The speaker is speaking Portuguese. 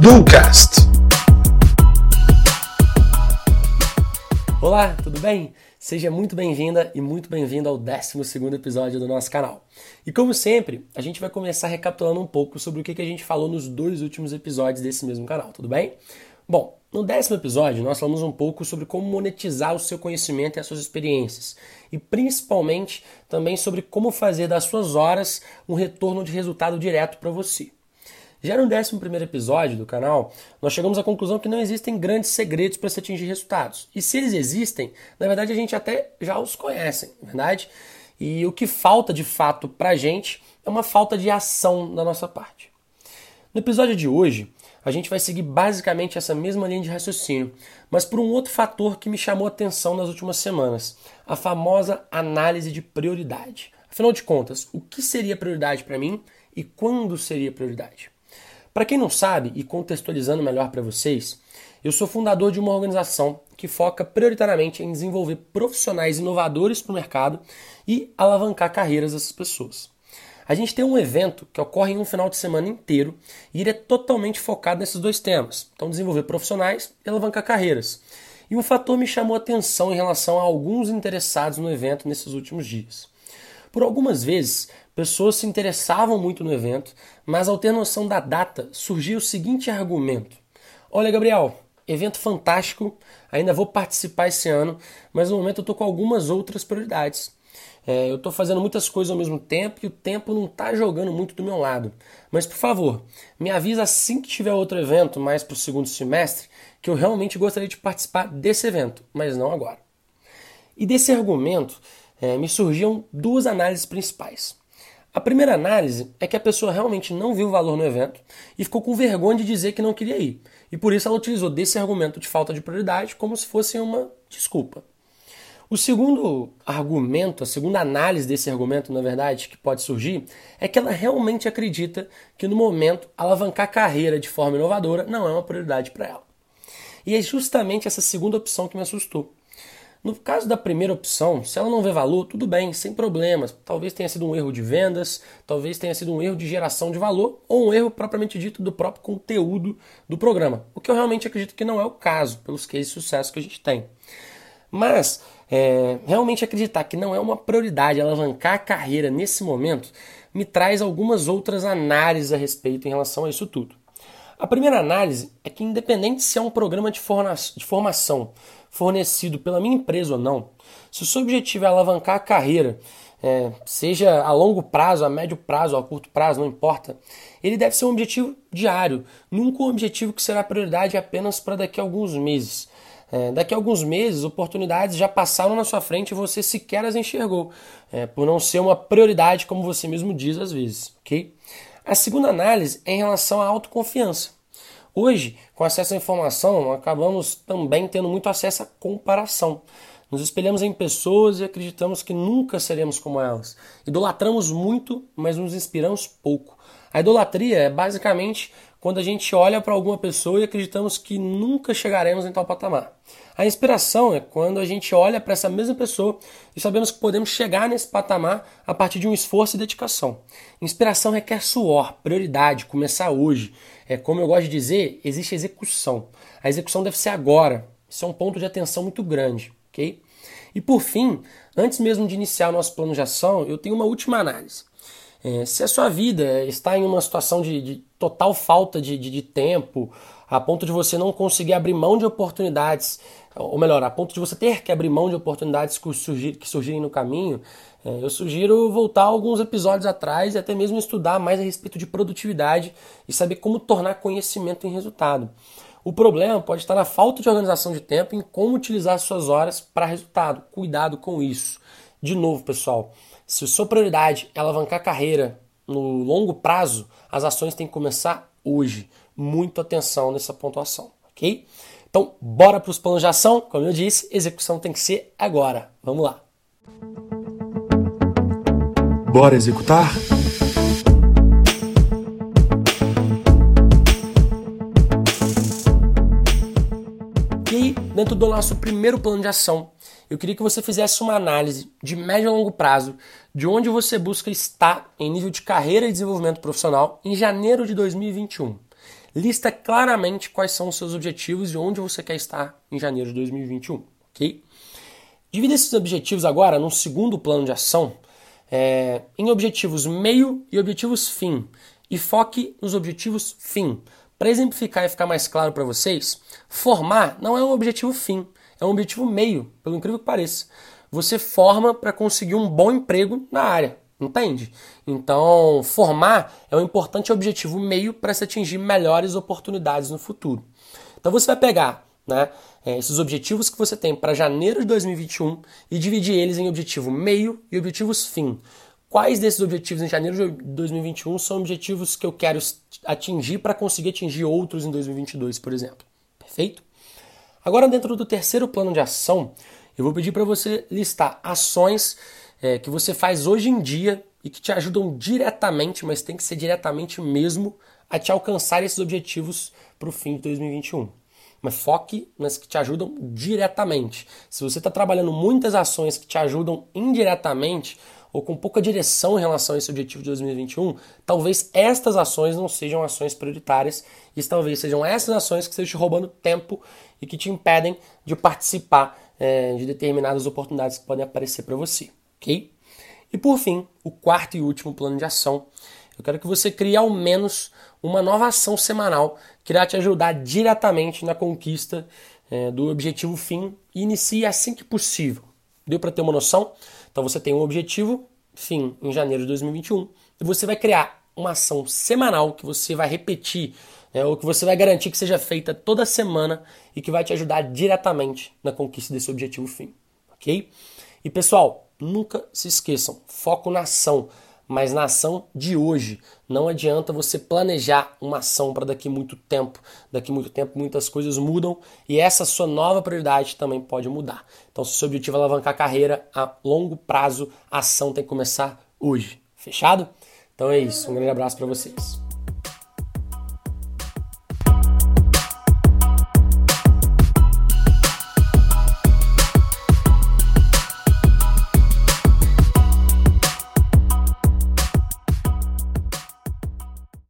Ducast. Olá, tudo bem? Seja muito bem-vinda e muito bem-vindo ao 12 episódio do nosso canal. E como sempre, a gente vai começar recapitulando um pouco sobre o que a gente falou nos dois últimos episódios desse mesmo canal, tudo bem? Bom, no décimo episódio nós falamos um pouco sobre como monetizar o seu conhecimento e as suas experiências, e principalmente também sobre como fazer das suas horas um retorno de resultado direto para você. Já no 11 episódio do canal, nós chegamos à conclusão que não existem grandes segredos para se atingir resultados. E se eles existem, na verdade a gente até já os conhece, é verdade? E o que falta de fato para a gente é uma falta de ação da nossa parte. No episódio de hoje, a gente vai seguir basicamente essa mesma linha de raciocínio, mas por um outro fator que me chamou a atenção nas últimas semanas: a famosa análise de prioridade. Afinal de contas, o que seria prioridade para mim e quando seria prioridade? Para quem não sabe, e contextualizando melhor para vocês, eu sou fundador de uma organização que foca prioritariamente em desenvolver profissionais inovadores para o mercado e alavancar carreiras dessas pessoas. A gente tem um evento que ocorre em um final de semana inteiro e ele é totalmente focado nesses dois temas. Então, desenvolver profissionais e alavancar carreiras. E um fator me chamou a atenção em relação a alguns interessados no evento nesses últimos dias. Por algumas vezes, pessoas se interessavam muito no evento, mas ao ter noção da data, surgia o seguinte argumento: Olha, Gabriel, evento fantástico, ainda vou participar esse ano, mas no momento eu estou com algumas outras prioridades. É, eu estou fazendo muitas coisas ao mesmo tempo e o tempo não está jogando muito do meu lado. Mas por favor, me avisa assim que tiver outro evento mais para o segundo semestre que eu realmente gostaria de participar desse evento, mas não agora. E desse argumento é, me surgiam duas análises principais. A primeira análise é que a pessoa realmente não viu o valor no evento e ficou com vergonha de dizer que não queria ir. E por isso ela utilizou desse argumento de falta de prioridade como se fosse uma desculpa. O segundo argumento, a segunda análise desse argumento, na verdade, que pode surgir, é que ela realmente acredita que no momento alavancar carreira de forma inovadora não é uma prioridade para ela. E é justamente essa segunda opção que me assustou. No caso da primeira opção, se ela não vê valor, tudo bem, sem problemas. Talvez tenha sido um erro de vendas, talvez tenha sido um erro de geração de valor ou um erro propriamente dito do próprio conteúdo do programa. O que eu realmente acredito que não é o caso, pelos cases de sucesso que a gente tem. Mas é, realmente acreditar que não é uma prioridade alavancar a carreira nesse momento me traz algumas outras análises a respeito em relação a isso tudo. A primeira análise é que, independente se é um programa de, formação fornecido pela minha empresa ou não, se o seu objetivo é alavancar a carreira, é, seja a longo prazo, a médio prazo, a curto prazo, não importa, ele deve ser um objetivo diário, nunca um objetivo que será prioridade apenas para daqui a alguns meses. É, daqui a alguns meses, oportunidades já passaram na sua frente e você sequer as enxergou, é, por não ser uma prioridade, como você mesmo diz às vezes. ok? A segunda análise é em relação à autoconfiança. Hoje, com acesso à informação, acabamos também tendo muito acesso à comparação. Nos espelhamos em pessoas e acreditamos que nunca seremos como elas. Idolatramos muito, mas nos inspiramos pouco. A idolatria é basicamente quando a gente olha para alguma pessoa e acreditamos que nunca chegaremos em tal patamar. A inspiração é quando a gente olha para essa mesma pessoa e sabemos que podemos chegar nesse patamar a partir de um esforço e dedicação. Inspiração requer suor, prioridade, começar hoje. É como eu gosto de dizer, existe execução. A execução deve ser agora. Isso é um ponto de atenção muito grande, ok? E por fim, antes mesmo de iniciar o nosso plano de ação, eu tenho uma última análise. É, se a sua vida está em uma situação de, de total falta de, de, de, tempo, a ponto de você não conseguir abrir mão de oportunidades, ou melhor, a ponto de você ter que abrir mão de oportunidades que, surgir, que surgirem no caminho, é, eu sugiro voltar alguns episódios atrás e até mesmo estudar mais a respeito de produtividade e saber como tornar conhecimento em resultado. O problema pode estar na falta de organização de tempo em como utilizar suas horas para resultado. Cuidado com isso. De novo, pessoal, se a sua prioridade é alavancar a carreira no longo prazo, as ações têm que começar hoje. Muito atenção nessa pontuação, ok? Então, bora para os planos de ação. Como eu disse, execução tem que ser agora. Vamos lá. Bora executar? E aí, dentro do nosso primeiro plano de ação, eu queria que você fizesse uma análise de médio a longo prazo de onde você busca estar em nível de carreira e desenvolvimento profissional em janeiro de 2021. Lista claramente quais são os seus objetivos e onde você quer estar em janeiro de 2021, ok? Divida esses objetivos agora num segundo plano de ação é, em objetivos meio e objetivos fim e foque nos objetivos fim. Para exemplificar e ficar mais claro para vocês, formar não é um objetivo fim, é um objetivo meio, pelo incrível que pareça. Você forma para conseguir um bom emprego na área, entende? Então, formar é um importante objetivo meio para se atingir melhores oportunidades no futuro. Então, você vai pegar né, é, esses objetivos que você tem para janeiro de 2021 e dividir eles em objetivo meio e objetivos fim. Quais desses objetivos em janeiro de 2021 são objetivos que eu quero atingir para conseguir atingir outros em 2022, por exemplo? Perfeito? Agora, dentro do terceiro plano de ação, eu vou pedir para você listar ações é, que você faz hoje em dia e que te ajudam diretamente, mas tem que ser diretamente mesmo, a te alcançar esses objetivos para o fim de 2021 mas foque nas que te ajudam diretamente. Se você está trabalhando muitas ações que te ajudam indiretamente ou com pouca direção em relação a esse objetivo de 2021, talvez estas ações não sejam ações prioritárias e talvez sejam essas ações que estejam te roubando tempo e que te impedem de participar é, de determinadas oportunidades que podem aparecer para você, ok? E por fim, o quarto e último plano de ação eu quero que você crie ao menos uma nova ação semanal que irá te ajudar diretamente na conquista é, do objetivo fim e inicie assim que possível. Deu para ter uma noção? Então você tem um objetivo fim em janeiro de 2021 e você vai criar uma ação semanal que você vai repetir é, ou que você vai garantir que seja feita toda semana e que vai te ajudar diretamente na conquista desse objetivo fim, ok? E pessoal, nunca se esqueçam, foco na ação mas na ação de hoje. Não adianta você planejar uma ação para daqui muito tempo. Daqui muito tempo muitas coisas mudam e essa sua nova prioridade também pode mudar. Então, se o seu objetivo é alavancar a carreira a longo prazo, a ação tem que começar hoje. Fechado? Então é isso. Um grande abraço para vocês.